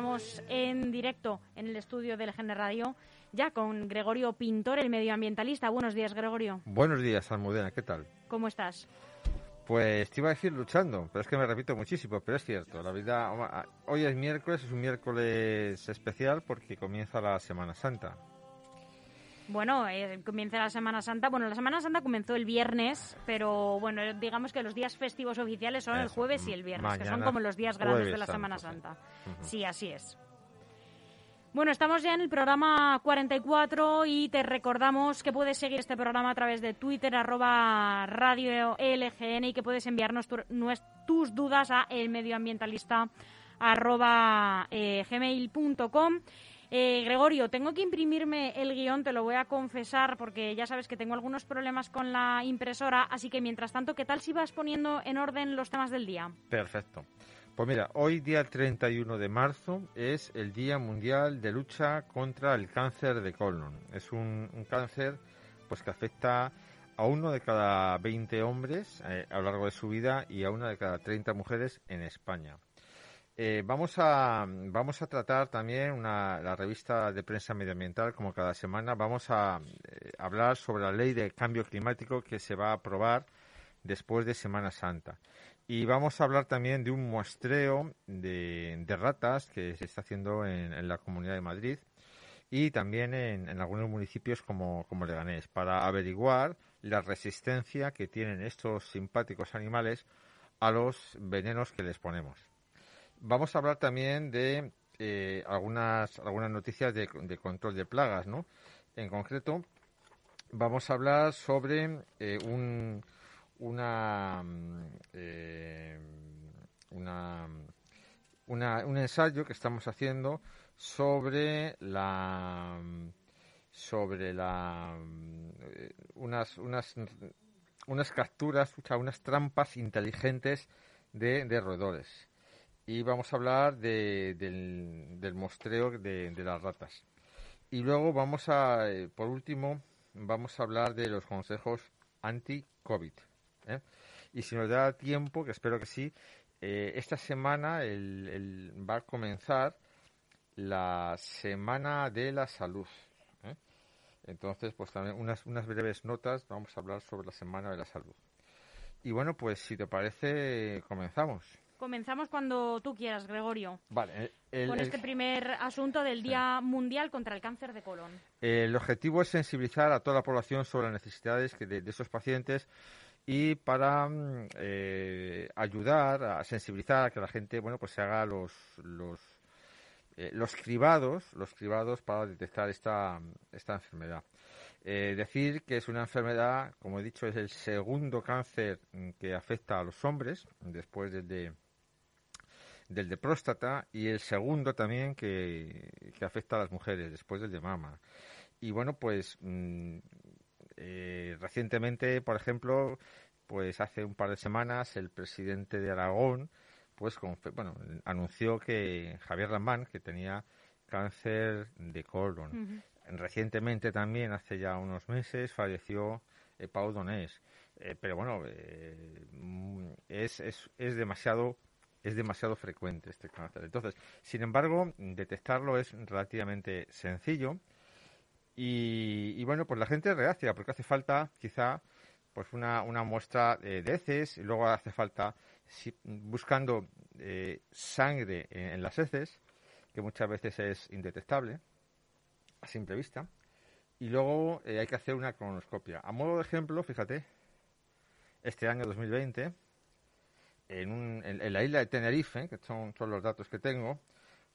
estamos en directo en el estudio del GN Radio ya con Gregorio Pintor, el medioambientalista. Buenos días, Gregorio. Buenos días, Almudena, ¿qué tal? ¿Cómo estás? Pues te iba a decir luchando, pero es que me repito muchísimo, pero es cierto. La vida, hoy es miércoles, es un miércoles especial porque comienza la Semana Santa. Bueno, eh, comienza la Semana Santa. Bueno, la Semana Santa comenzó el viernes, pero bueno, digamos que los días festivos oficiales son el jueves y el viernes, que son como los días grandes de la Semana Santa. Sí, así es. Bueno, estamos ya en el programa 44 y te recordamos que puedes seguir este programa a través de Twitter, arroba radio LGN y que puedes enviarnos tus dudas a elmedioambientalista arroba eh, gmail.com. Eh, Gregorio, tengo que imprimirme el guion, te lo voy a confesar, porque ya sabes que tengo algunos problemas con la impresora, así que mientras tanto, ¿qué tal si vas poniendo en orden los temas del día? Perfecto. Pues mira, hoy día 31 de marzo es el Día Mundial de Lucha contra el Cáncer de Colon. Es un, cáncer pues que afecta a uno de cada 20 hombres eh, a lo largo de su vida y a una de cada 30 mujeres en España. Eh, vamos, a, vamos a tratar también una, la revista de prensa medioambiental, como cada semana. Vamos a eh, hablar sobre la ley de cambio climático que se va a aprobar después de Semana Santa. Y vamos a hablar también de un muestreo de, ratas que se está haciendo en, la Comunidad de Madrid y también en, algunos municipios como Leganés, para averiguar la resistencia que tienen estos simpáticos animales a los venenos que les ponemos. Vamos a hablar también de eh, algunas, algunas noticias de, control de plagas, ¿no? En concreto, vamos a hablar sobre eh, un, eh, una, un ensayo que estamos haciendo sobre la sobre la unas unas unas capturas, unas trampas inteligentes de roedores y vamos a hablar de, del, del, mostreo de, las ratas. Y luego vamos a, eh, por último, vamos a hablar de los consejos anti-COVID. ¿eh? Y si nos da tiempo, que espero que sí, eh, esta semana el, va a comenzar la Semana de la Salud. Entonces, pues también unas, unas breves notas, vamos a hablar sobre la Semana de la Salud. Y bueno, pues si te parece, comenzamos. Comenzamos cuando tú quieras, Gregorio. Vale. con este primer asunto del Día Mundial contra el Cáncer de Colon. El objetivo es sensibilizar a toda la población sobre las necesidades de, esos pacientes y para mm, eh, ayudar a sensibilizar a que la gente, bueno, pues se haga los los eh, los cribados, los cribados para detectar esta esta enfermedad. Eh, decir que es una enfermedad, como he dicho, es el segundo cáncer mm, que afecta a los hombres después del de del de próstata y el segundo también que, afecta a las mujeres después del de mama. Y bueno, pues mm, eh, recientemente, por ejemplo, pues hace un par de semanas el presidente de Aragón pues bueno, anunció que Javier Lambán, que tenía cáncer de colon. Recientemente también, hace ya unos meses, falleció eh, Pau Donés. Eh, pero bueno, mm, es, es, es demasiado es demasiado frecuente este cáncer. Entonces, sin embargo, detectarlo es relativamente sencillo y, bueno, pues la gente reacciona porque hace falta quizá pues una, una muestra de heces y luego hace falta buscando eh, sangre en, las heces, que muchas veces es indetectable a simple vista, y luego eh, hay que hacer una cronoscopia. A modo de ejemplo, fíjate, este año 2020 en, la isla de Tenerife, que son, son los datos que tengo,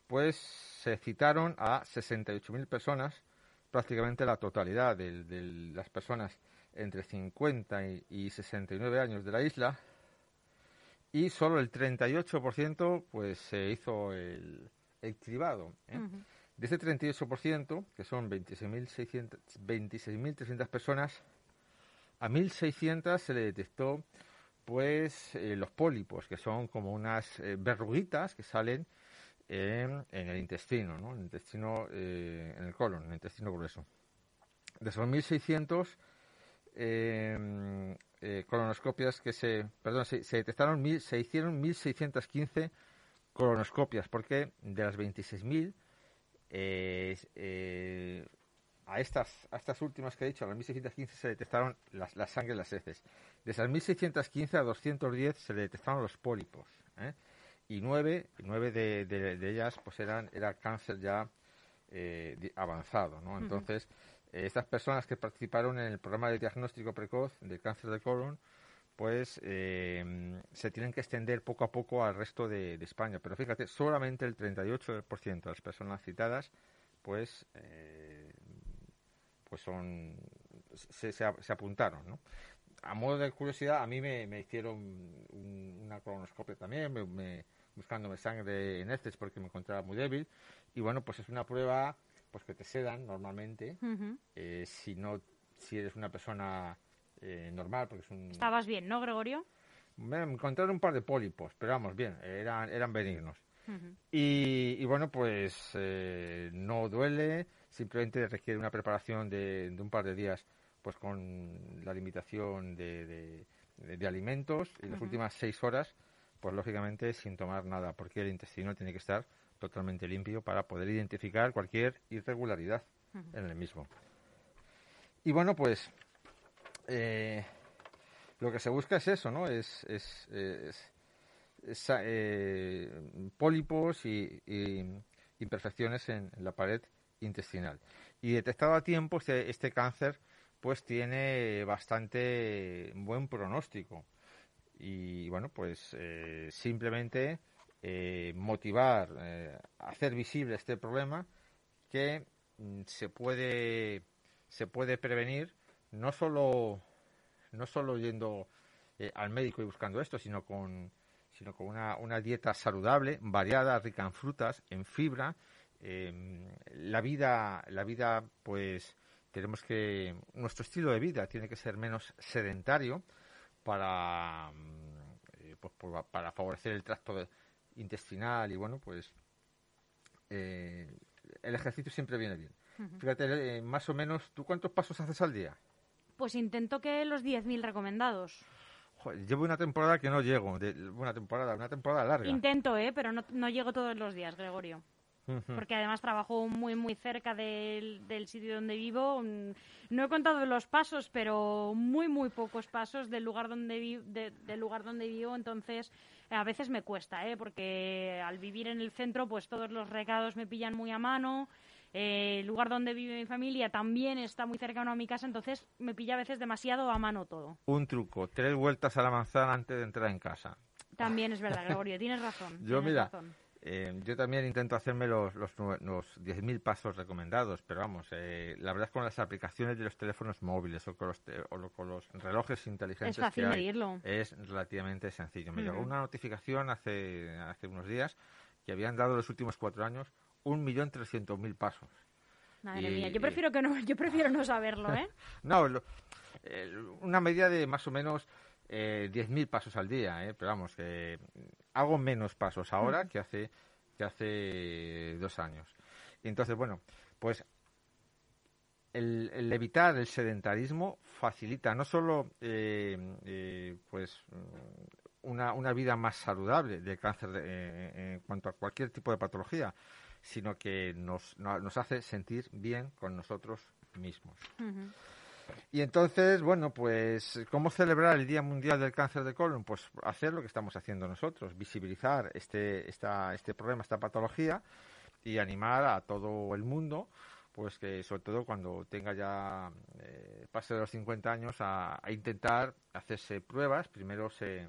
pues se citaron a 68.000 personas, prácticamente la totalidad de, las personas entre 50 y, 69 años de la isla, y solo el 38% pues se hizo el, el cribado. ¿eh? De ese 38%, que son 26.300 26 personas, a 1.600 se le detectó pues los pólipos, que son como unas eh, verruguitas que salen en, el intestino, ¿no? En el intestino, eh, en el colon, en el intestino grueso. De esos 1.600 colonoscopias que se, perdón, se, detectaron, se hicieron 1.615 colonoscopias, porque de las 26.000, eh, eh, a, estas, a estas últimas que he dicho, a las 1.615 se detectaron la sangre y las heces. De esas 1.615 a 210 se detectaron los pólipos. ¿eh? Y nueve, nueve de, de, ellas pues eran era cáncer ya eh, avanzado. ¿no? Entonces, eh, estas personas que participaron en el programa de diagnóstico precoz del cáncer de colon, pues eh, se tienen que extender poco a poco al resto de, España. Pero fíjate, solamente el 38% de las personas citadas, pues, eh, pues son, se, se, apuntaron, ¿no? A modo de curiosidad, a mí me, hicieron una colonoscopia también, me, buscándome sangre en heces porque me encontraba muy débil. Y bueno, pues es una prueba pues que te sedan normalmente. Eh, si no, si eres una persona eh, normal, porque es un... Estabas bien, ¿no, Gregorio? Me encontraron un par de pólipos, pero vamos, bien, eran, eran benignos. y, bueno, pues eh, no duele, simplemente requiere una preparación de, un par de días, pues con la limitación de, de, alimentos y las últimas seis horas, pues lógicamente sin tomar nada, porque el intestino tiene que estar totalmente limpio para poder identificar cualquier irregularidad en el mismo. Y bueno, pues eh, lo que se busca es eso, ¿no? Es, es, eh, pólipos y, imperfecciones en, la pared intestinal. Y detectado a tiempo, este, este cáncer pues tiene bastante buen pronóstico. Y bueno, pues eh, simplemente motivar, hacer visible este problema que mm, se puede, se puede prevenir no solo, no solo yendo eh, al médico y buscando esto, sino con, sino con una, una dieta saludable, variada, rica en frutas, en fibra. Em, la vida, la vida, pues tenemos que nuestro estilo de vida tiene que ser menos sedentario para eh, pues, para favorecer el tracto intestinal y bueno pues eh, el ejercicio siempre viene bien fíjate más o menos tú cuántos pasos haces al día pues intento que los 10.000 recomendados. llevo una temporada que no llego, de, una temporada, una temporada larga. Intento, ¿eh? Pero no, no llego todos los días, Gregorio. Porque además trabajo muy, muy cerca del, del, sitio donde vivo. No he contado los pasos, pero muy, muy pocos pasos del lugar donde, del lugar donde vivo. Entonces, a veces me cuesta, ¿eh? Porque al vivir en el centro, pues todos los recados me pillan muy a mano. Eh, el lugar donde vive mi familia también está muy cercano a mi casa, entonces me pilla a veces demasiado a mano todo. Un truco, tres vueltas a la manzana antes de entrar en casa. También es verdad, Gregorio, tienes razón. Yo, mira, eh, yo también intento hacerme los, los, los 10.000 pasos recomendados, pero vamos, eh, la verdad es con las aplicaciones de los teléfonos móviles o con los, o con los relojes inteligentes es fácil medirlo. es relativamente sencillo. Me llegó una notificación hace, hace unos días que habían dado los últimos cuatro años un millón trescientos mil pasos. Madre mía, yo prefiero que no, yo prefiero no saberlo, ¿eh? no, una medida de más o menos eh, 10.000 pasos al día, ¿eh? Pero vamos, que hago menos pasos ahora que hace que hace dos años. Entonces, bueno, pues el, evitar el sedentarismo facilita no solo eh, eh, pues una, una, vida más saludable de cáncer en cuanto a cualquier tipo de patología, sino que nos, nos hace sentir bien con nosotros mismos. Y entonces, bueno, pues, ¿cómo celebrar el Día Mundial del Cáncer de Colon? Pues hacer lo que estamos haciendo nosotros, visibilizar este, esta, este problema, esta patología y animar a todo el mundo, pues que sobre todo cuando tenga ya, eh, pase de los 50 años, a, a intentar hacerse pruebas. Primero se,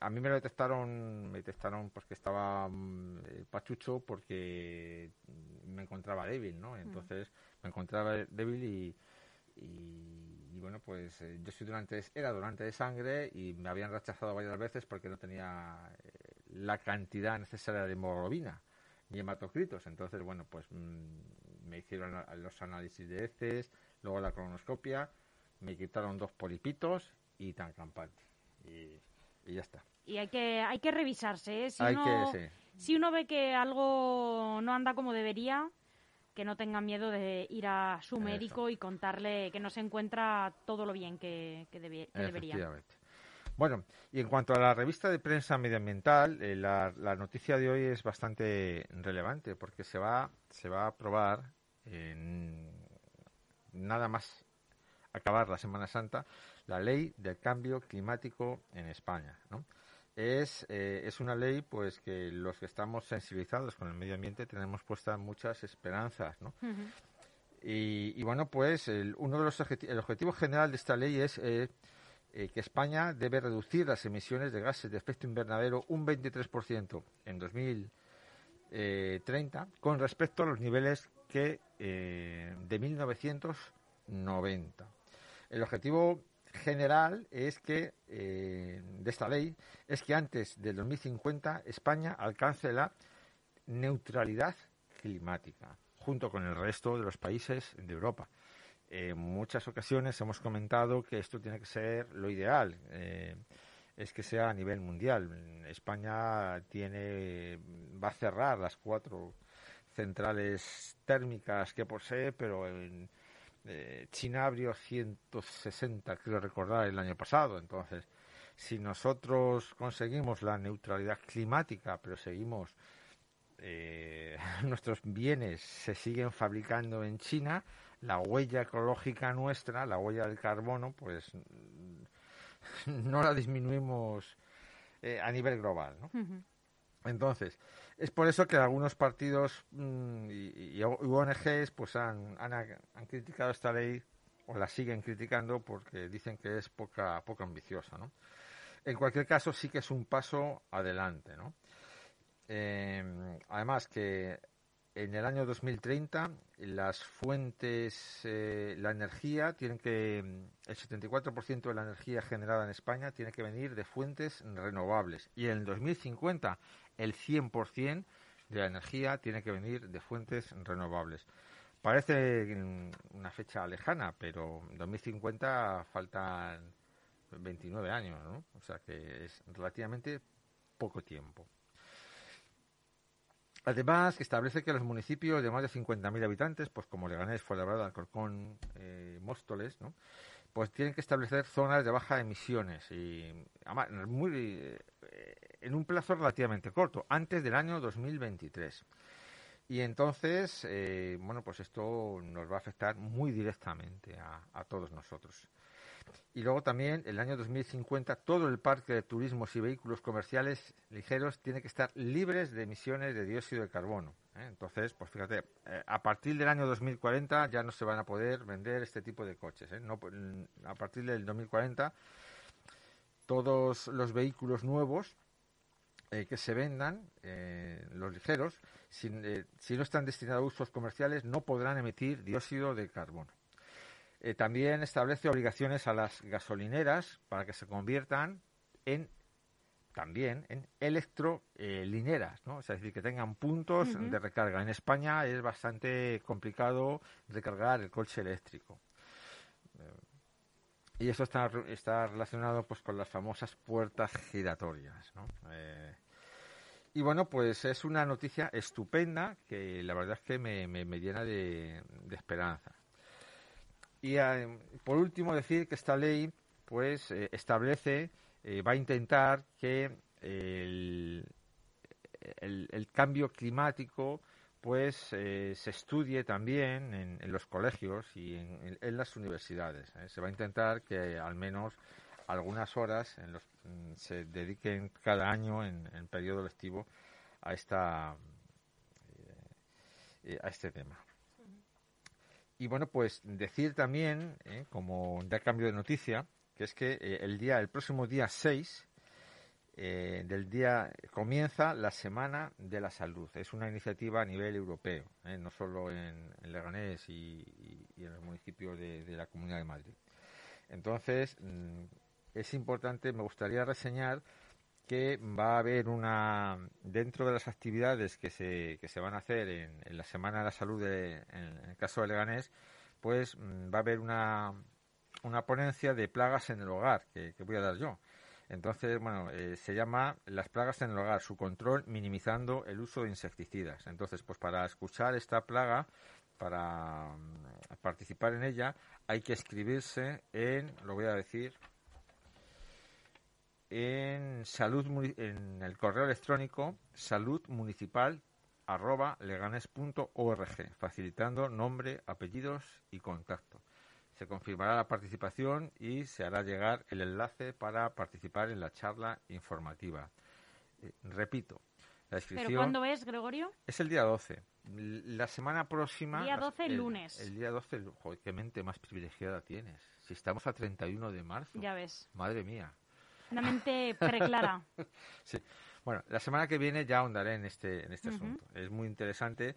a mí me lo detectaron, me detectaron pues que estaba mm, eh, pachucho porque me encontraba débil, ¿no? Mm. Entonces me encontraba débil y, y, bueno, pues eh, yo soy durante, era donante de sangre y me habían rechazado varias veces porque no tenía eh, la cantidad necesaria de hemoglobina ni hematocritos. Entonces, bueno, pues mm, me hicieron los análisis de heces, luego la colonoscopia, me quitaron dos polipitos y tan campante. Y y ya está. Y hay que, hay que revisarse, ¿eh? Si, uno, si uno ve que algo no anda como debería, que no tenga miedo de ir a su médico y contarle que no se encuentra todo lo bien que, que, debería. Bueno, y en cuanto a la revista de prensa medioambiental, eh, la, noticia de hoy es bastante relevante porque se va, se va a aprobar en nada más acabar la Semana Santa la ley del cambio climático en España. Es, eh, es una ley pues que los que estamos sensibilizados con el medio ambiente tenemos puestas muchas esperanzas. ¿no? y, bueno, pues el, uno de los el objetivo general de esta ley es eh, eh, que España debe reducir las emisiones de gases de efecto invernadero un 23% en 2030 con respecto a los niveles que de 1990. El objetivo general es que eh, de esta ley es que antes del 2050 España alcance la neutralidad climática junto con el resto de los países de Europa en muchas ocasiones hemos comentado que esto tiene que ser lo ideal. Eh, es que sea a nivel mundial. España tiene va a cerrar las cuatro centrales térmicas que posee, pero en, eh, China abrió 160, creo recordar, el año pasado. Entonces, si nosotros conseguimos la neutralidad climática, pero seguimos eh, nuestros bienes se siguen fabricando en China, la huella ecológica nuestra, la huella del carbono, pues no la disminuimos eh, a nivel global. ¿no? Entonces, es por eso que algunos partidos mm, y, ONGs pues han, han, criticado esta ley o la siguen criticando porque dicen que es poca, poco ambiciosa. ¿no? En cualquier caso, sí que es un paso adelante. ¿no? Eh, además que en el año 2030 las fuentes, eh, la energía, tienen que, el 74% de la energía generada en España tiene que venir de fuentes renovables. Y en el 2050 el 100% de la energía tiene que venir de fuentes renovables. Parece una fecha lejana, pero en 2050 faltan 29 años, ¿no? O sea que es relativamente poco tiempo. Además, que establece que los municipios de más de 50.000 habitantes, pues como Leganés, Fuenlabrada, Alcorcón, eh, Móstoles, ¿no? pues tienen que establecer zonas de baja emisiones y muy, eh, en un plazo relativamente corto, antes del año 2023. Y entonces, eh, bueno, pues esto nos va a afectar muy directamente a todos nosotros. Y luego también, el año 2050, todo el parque de turismos y vehículos comerciales ligeros tiene que estar libres de emisiones de dióxido de carbono. ¿eh? Entonces, pues fíjate, eh, a partir del año 2040 ya no se van a poder vender este tipo de coches. No, a partir del 2040, todos los vehículos nuevos que se vendan, los ligeros, si no están destinados a usos comerciales, no podrán emitir dióxido de carbono. Eh, también establece obligaciones a las gasolineras para que se conviertan en también en electrolineras, ¿no? es decir, que tengan puntos de recarga. En España es bastante complicado recargar el coche eléctrico. Y eso está, está relacionado pues con las famosas puertas giratorias, ¿no? Eh, y bueno, pues es una noticia estupenda que la verdad es que me, me, llena de esperanza. Y eh, por último decir que esta ley pues eh, establece, eh, va a intentar que el, el, cambio climático pues se estudie también en, los colegios y en, las universidades. Se va a intentar que al menos algunas horas en los, mm, se dediquen cada año en, en periodo lectivo a esta a este tema. Y bueno, pues decir también, eh, como da cambio de noticia, que es que eh, el día, el próximo día 6 eh, del día comienza la Semana de la Salud. Es una iniciativa a nivel europeo, no solo en, Leganés y, en los municipios de, la Comunidad de Madrid. Entonces, mm, es importante, me gustaría reseñar que va a haber una, dentro de las actividades que se, que se van a hacer en, la Semana de la Salud, en, el caso de Leganés, pues mm, va a haber una, una ponencia de plagas en el hogar, que, voy a dar yo. Entonces, bueno, eh, se llama Las plagas en el hogar, su control minimizando el uso de insecticidas. Entonces, pues para escuchar esta plaga, para mm, participar en ella, hay que escribirse en, lo voy a decir, en salud en el correo electrónico leganes.org, facilitando nombre, apellidos y contacto. Se confirmará la participación y se hará llegar el enlace para participar en la charla informativa. Eh, repito, la inscripción... ¿Pero cuándo es, Gregorio? Es el día 12. La semana próxima... Día 12, el, lunes. El día 12, joder, qué mente más privilegiada tienes. Si estamos a 31 de marzo. Ya ves. Madre mía. Una mente preclara. sí. Bueno, la semana que viene ya ahondaré en este, en este asunto. Es muy interesante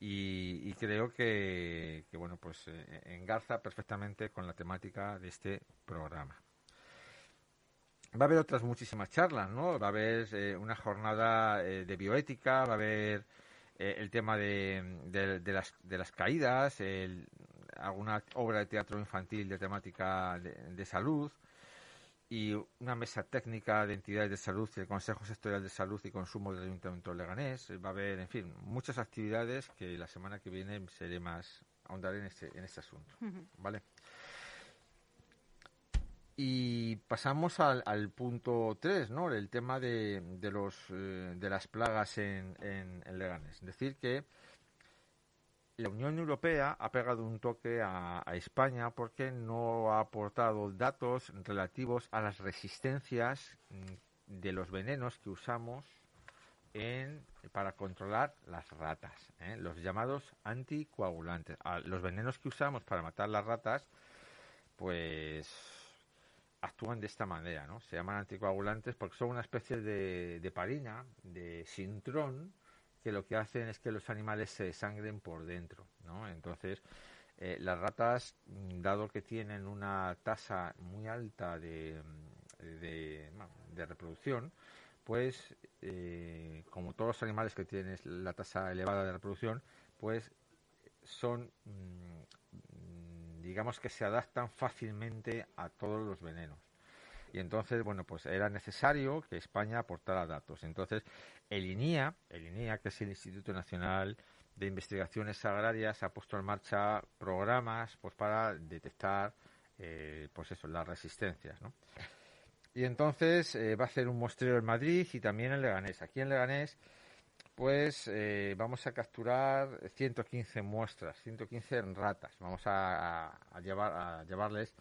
y, creo que, bueno, pues eh, engarza perfectamente con la temática de este programa. Va a haber otras muchísimas charlas, ¿no? Va a haber eh, una jornada eh, de bioética, va a haber el tema de, las, de las caídas, alguna obra de teatro infantil de temática de salud, y una mesa técnica de entidades de salud y el Consejo Sectorial de Salud y Consumo del Ayuntamiento de Leganés. Va a haber, en fin, muchas actividades que la semana que viene seré más, ahondaré en este, en este asunto. ¿Vale? Y pasamos al, al punto 3, ¿no? El tema de, de, los, eh, de las plagas en, en, en Leganés. Es decir, que la Unión Europea ha pegado un toque a, España porque no ha aportado datos relativos a las resistencias mm, de los venenos que usamos para controlar las ratas, ¿eh? los llamados anticoagulantes. los venenos que usamos para matar las ratas, pues actúan de esta manera, ¿no? Se llaman anticoagulantes porque son una especie de, de parina, de sintrón, que lo que hacen es que los animales se sangren por dentro, ¿no? Entonces, eh, las ratas, dado que tienen una tasa muy alta de, de, reproducción, pues, eh, como todos los animales que tienen la tasa elevada de reproducción, pues son, mm, digamos que se adaptan fácilmente a todos los venenos y entonces, bueno, pues era necesario que España aportara datos. Entonces, el INIA, el INIA, que es el Instituto Nacional de Investigaciones Agrarias, ha puesto en marcha programas pues para detectar, eh, pues eso, las resistencias. Y entonces eh, va a hacer un muestreo en Madrid y también en Leganés. Aquí en Leganés, pues eh, vamos a capturar 115 muestras, 115 ratas. Vamos a, llevar, a llevarles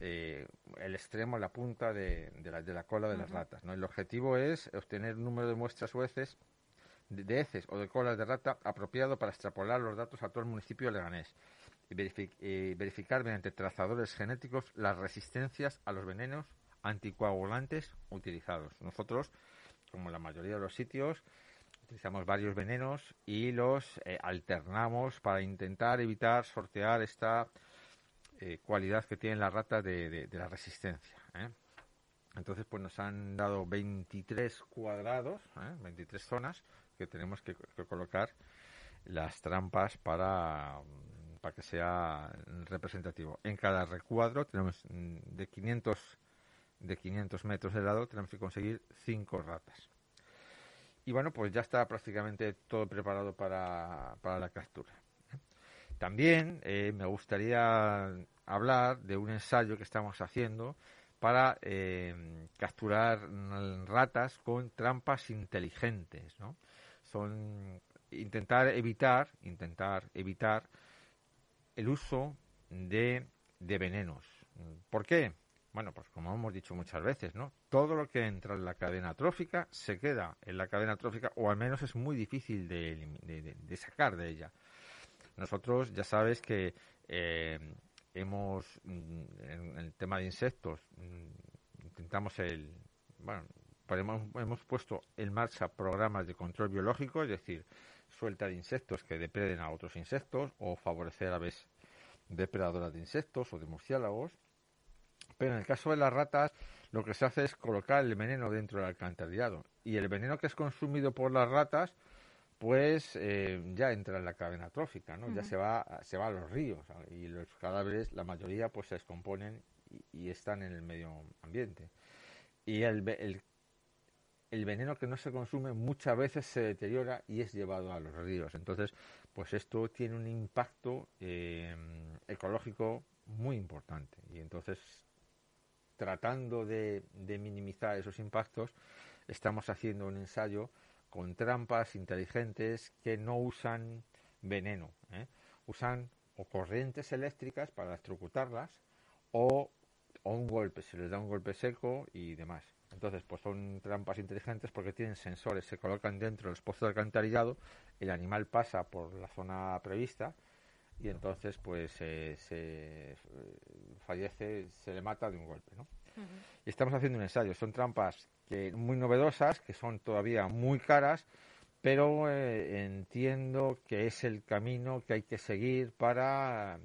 eh, el extremo, la punta de, la, de la, cola de las ratas. ¿no? El objetivo es obtener un número de muestras o heces, de, heces o de colas de rata apropiado para extrapolar los datos a todo el municipio de Leganés y verificar mediante trazadores genéticos las resistencias a los venenos anticoagulantes utilizados. Nosotros, como la mayoría de los sitios, utilizamos varios venenos y los eh, alternamos para intentar evitar sortear esta eh, cualidad que tienen las ratas de, la resistencia. ¿eh? Entonces, pues nos han dado 23 cuadrados, 23 ¿eh? zonas que tenemos que, colocar las trampas para, para que sea representativo. En cada recuadro tenemos mm, de 500 de 500 metros de lado tenemos que conseguir 5 ratas. Y bueno, pues ya está prácticamente todo preparado para, para la captura. También eh, me gustaría hablar de un ensayo que estamos haciendo para eh, capturar ratas con trampas inteligentes, ¿no? Son intentar evitar, intentar evitar el uso de, de venenos. ¿Por qué? Bueno, pues como hemos dicho muchas veces, ¿no? Todo lo que entra en la cadena trófica se queda en la cadena trófica o al menos es muy difícil de sacar de ella. Nosotros ya sabes que eh, hemos, mm, en el tema de insectos, mm, intentamos el, bueno, hemos, puesto en marcha programas de control biológico, es decir, suelta de insectos que depreden a otros insectos o favorecer aves depredadoras de insectos o de murciélagos. Pero en el caso de las ratas, lo que se hace es colocar el veneno dentro del alcantarillado. Y el veneno que es consumido por las ratas, pues eh, ya entra en la cadena trófica, ¿no? Ya se va, se va a los ríos y los cadáveres, la mayoría, pues se descomponen y, están en el medio ambiente. Y el, el, el, veneno que no se consume muchas veces se deteriora y es llevado a los ríos. Entonces, pues esto tiene un impacto eh, ecológico muy importante. Y entonces tratando de, minimizar esos impactos, estamos haciendo un ensayo con trampas inteligentes que no usan veneno, ¿eh? usan o corrientes eléctricas para electrocutarlas o, o un golpe, se les da un golpe seco y demás. Entonces, pues son trampas inteligentes porque tienen sensores, se colocan dentro de los de alcantarillado, el animal pasa por la zona prevista y entonces pues se fallece, se le mata de un golpe, ¿no? Y estamos haciendo un ensayo, son trampas que muy novedosas, que son todavía muy caras, pero eh, entiendo que es el camino que hay que seguir para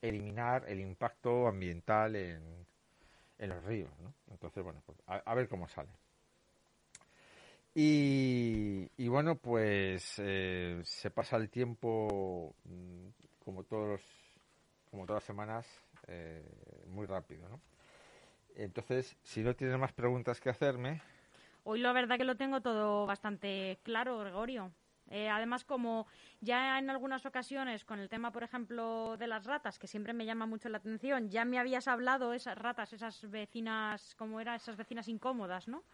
eliminar el impacto ambiental en, en los ríos. ¿no? Entonces, bueno, pues a, ver cómo sale. Y, y bueno, pues eh, se pasa el tiempo mm, como todos como todas las semanas eh, muy rápido, ¿no? Entonces, si no tienes más preguntas que hacerme. Hoy la verdad que lo tengo todo bastante claro, Gregorio. Eh, además, como ya en algunas ocasiones con el tema, por ejemplo, de las ratas, que siempre me llama mucho la atención, ya me habías hablado esas ratas, esas vecinas, ¿cómo era? Esas vecinas incómodas, ¿no?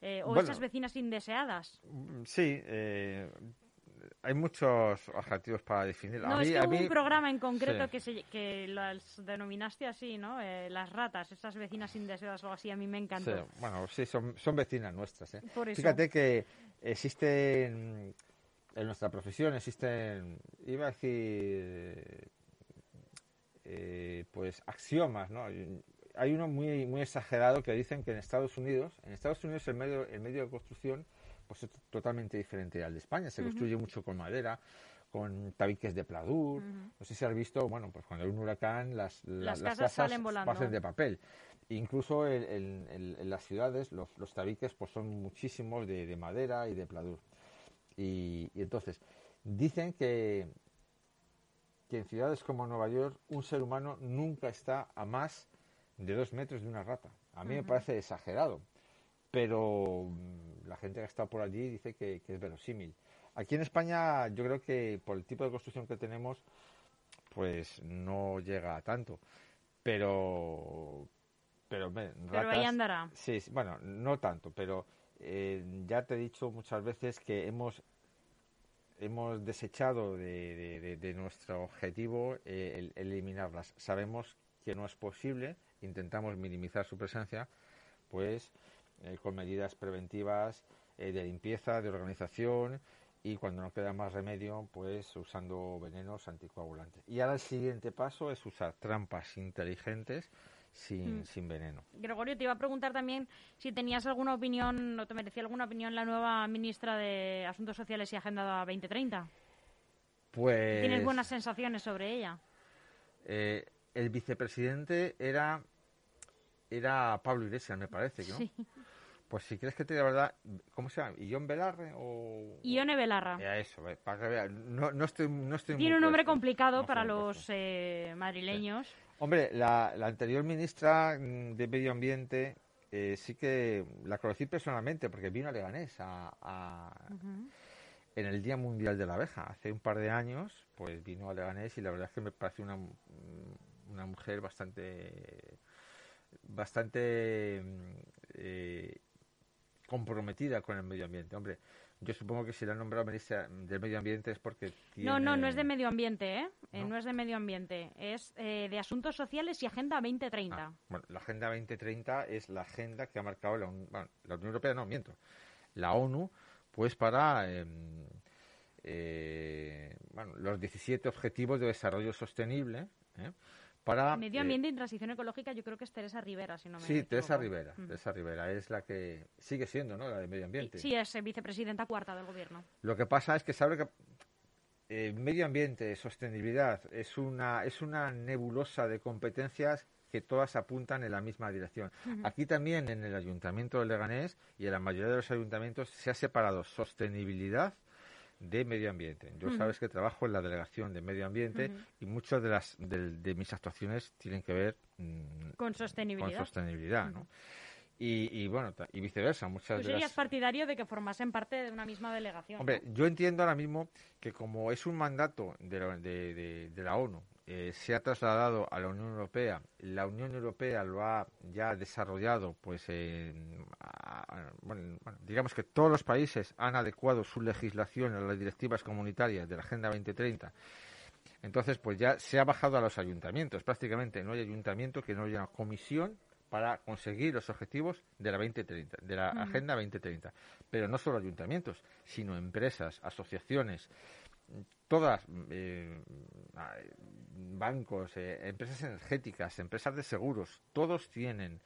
Eh, o esas vecinas indeseadas. Mm, sí, eh, hay muchos adjetivos para definirlo. No, es que hubo un programa en concreto que, se, que las denominaste así, ¿no? las ratas, esas vecinas indeseadas o algo así, a mí me encantó. Sí, bueno, sí, son, son vecinas nuestras. ¿eh? Fíjate que existen en nuestra profesión existen, iba a decir, eh, pues axiomas, ¿no? Hay uno muy, muy exagerado que dicen que en Estados Unidos, en Estados Unidos el medio, el medio de construcción pues es totalmente diferente al de España. Se construye mucho con madera, con tabiques de pladur. No sé si has visto, bueno, pues cuando hay un huracán las, las, casas, salen volando. pasan de papel. Incluso en las ciudades los, los, tabiques pues son muchísimos de, de madera y de pladur. Y, entonces, dicen que, que en ciudades como Nueva York un ser humano nunca está a más de dos metros de una rata. A mí me parece exagerado, pero la gente que ha estado por allí dice que, es verosímil. Aquí en España yo creo que por el tipo de construcción que tenemos, pues no llega a tanto. Pero, pero, pero ahí andará. Sí, bueno, no tanto, pero eh, ya te he dicho muchas veces que hemos hemos desechado de, nuestro objetivo eh, eliminarlas. Sabemos que no es posible, intentamos minimizar su presencia, pues eh, con medidas preventivas de limpieza, de organización y cuando no queda más remedio, pues usando venenos anticoagulantes. Y ahora el siguiente paso es usar trampas inteligentes sin, mm. sin veneno. Gregorio, te iba a preguntar también si tenías alguna opinión o te merecía alguna opinión la nueva ministra de Asuntos Sociales y Agenda 2030. Pues. ¿Tienes buenas sensaciones sobre ella? Eh, el vicepresidente era era Pablo Iglesias, me parece, ¿no? Sí. Pues si crees que te la verdad, ¿cómo se llama? ¿Ion Belarre o...? Ione Belarra. Ya eso, para que veas. No, no estoy, no estoy Tiene un nombre complicado para los eh, madrileños. Hombre, la, anterior ministra mm, de Medio Ambiente eh, sí que la conocí personalmente porque vino a Leganés a, en el Día Mundial de la Abeja. Hace un par de años, pues vino a Leganés y la verdad es que me parece una, mm, una mujer bastante bastante mm, eh, comprometida con el medio ambiente. Hombre, yo supongo que si la han nombrado ministra del Medio Ambiente es porque No, no, no es de Medio Ambiente, ¿eh? eh ¿No? es de Medio Ambiente, es eh, de Asuntos Sociales y Agenda 2030. Ah, bueno, la Agenda 2030 es la agenda que ha marcado la, la Unión Europea, no, miento, la ONU, pues para em, eh, bueno, los 17 Objetivos de Desarrollo Sostenible, ¿eh? Medio ambiente y transición ecológica, yo creo que es Teresa Rivera, si no me Sí, Teresa Rivera, Teresa Rivera es la que sigue siendo, ¿no? La de medio ambiente. Sí, es vicepresidenta cuarta del gobierno. Lo que pasa es que sabe que eh, medio ambiente, sostenibilidad, es una, es una nebulosa de competencias que todas apuntan en la misma dirección. Aquí también en el Ayuntamiento de Leganés y en la mayoría de los ayuntamientos se ha separado sostenibilidad de medio ambiente. Yo sabes que trabajo en la delegación de medio ambiente y muchas de las de, mis actuaciones tienen que ver mm, con sostenibilidad. Con sostenibilidad, ¿no? Y, bueno, y viceversa. Muchas ¿Tú serías partidario de que formasen parte de una misma delegación? Hombre, yo entiendo ahora mismo que como es un mandato de la, de, la ONU eh, se ha trasladado a la Unión Europea. La Unión Europea lo ha ya desarrollado, pues, bueno, digamos que todos los países han adecuado su legislación a las directivas comunitarias de la Agenda 2030. Entonces, pues ya se ha bajado a los ayuntamientos. Prácticamente no hay ayuntamiento que no haya una comisión para conseguir los objetivos de la 2030, de la Agenda 2030. Pero no solo ayuntamientos, sino empresas, asociaciones, todas, eh, bancos, eh, empresas energéticas, empresas de seguros, todos tienen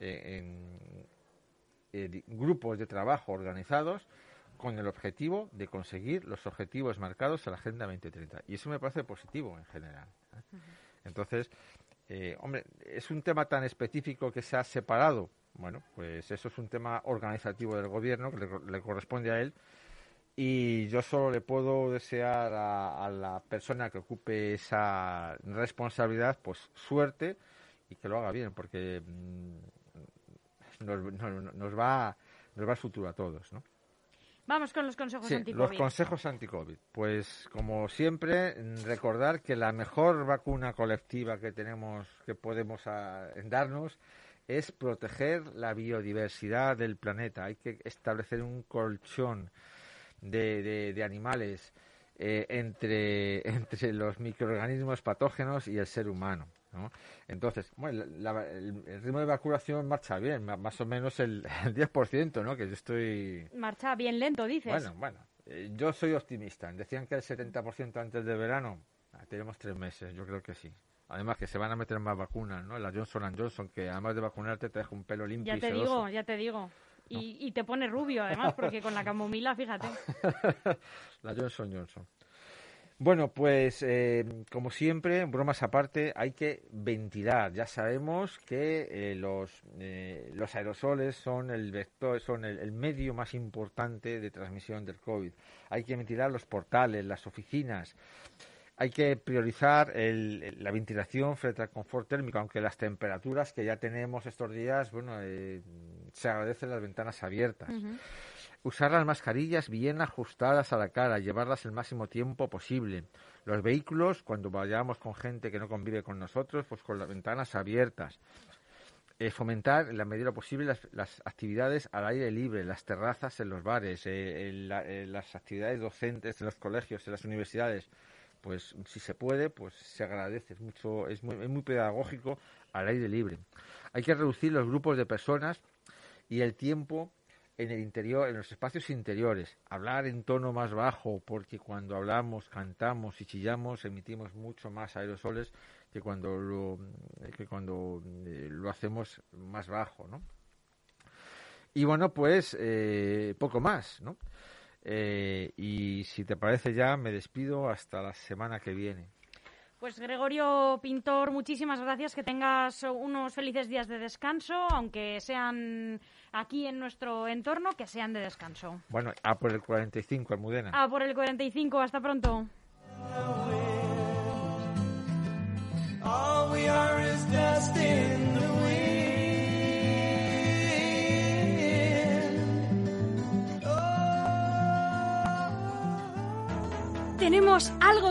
eh, grupos de trabajo organizados con el objetivo de conseguir los objetivos marcados en la Agenda 2030. Y eso me parece positivo en general. Entonces, hombre, es un tema tan específico que se ha separado. Bueno, pues eso es un tema organizativo del gobierno que le corresponde a él y yo solo le puedo desear a, la persona que ocupe esa responsabilidad pues suerte y que lo haga bien porque mm, nos, nos, va nos va el futuro a todos ¿no? Vamos con los consejos sí, anti-COVID. Los consejos anti-COVID. Pues, como siempre, recordar que la mejor vacuna colectiva que tenemos, que podemos ah, darnos, es proteger la biodiversidad del planeta. Hay que establecer un colchón de, de, animales eh, entre, entre los microorganismos patógenos y el ser humano. ¿no? Entonces, bueno, el, ritmo de vacunación marcha bien, más o menos el, el 10%, ¿no? Que yo estoy... Marcha bien lento, dices. Bueno, bueno, eh, yo soy optimista. Decían que el 70% antes de verano. Ah, tenemos tres meses, yo creo que sí. Además que se van a meter más vacunas, ¿no? La Johnson Johnson, que además de vacunarte te deja un pelo limpio Ya te digo, ya te digo. Y, te pone rubio, además, porque con la camomila, fíjate. la Johnson Johnson. Bueno, pues eh, como siempre, bromas aparte, hay que ventilar. Ya sabemos que eh, los, eh, los aerosoles son el vector, son el, medio más importante de transmisión del COVID. Hay que ventilar los portales, las oficinas. Hay que priorizar la ventilación frente al confort térmico, aunque las temperaturas que ya tenemos estos días, bueno, eh, se agradecen las ventanas abiertas. Usar las mascarillas bien ajustadas a la cara, llevarlas el máximo tiempo posible. Los vehículos, cuando vayamos con gente que no convive con nosotros, pues con las ventanas abiertas. Eh, fomentar en la medida posible las, actividades al aire libre, las terrazas en los bares, eh, las actividades docentes en los colegios, en las universidades pues si se puede, pues se agradece, es mucho, es muy, muy pedagógico al aire libre. Hay que reducir los grupos de personas y el tiempo en el interior, en los espacios interiores, hablar en tono más bajo, porque cuando hablamos, cantamos y chillamos, emitimos mucho más aerosoles que cuando lo, que cuando eh, lo hacemos más bajo, ¿no? Y bueno, pues eh, poco más, ¿no? Eh, y si te parece ya, me despido hasta la semana que viene. Pues Gregorio Pintor, muchísimas gracias. Que tengas unos felices días de descanso, aunque sean aquí en nuestro entorno, que sean de descanso. Bueno, a por el 45, Almudena. A por el 45, hasta pronto. Tenemos algo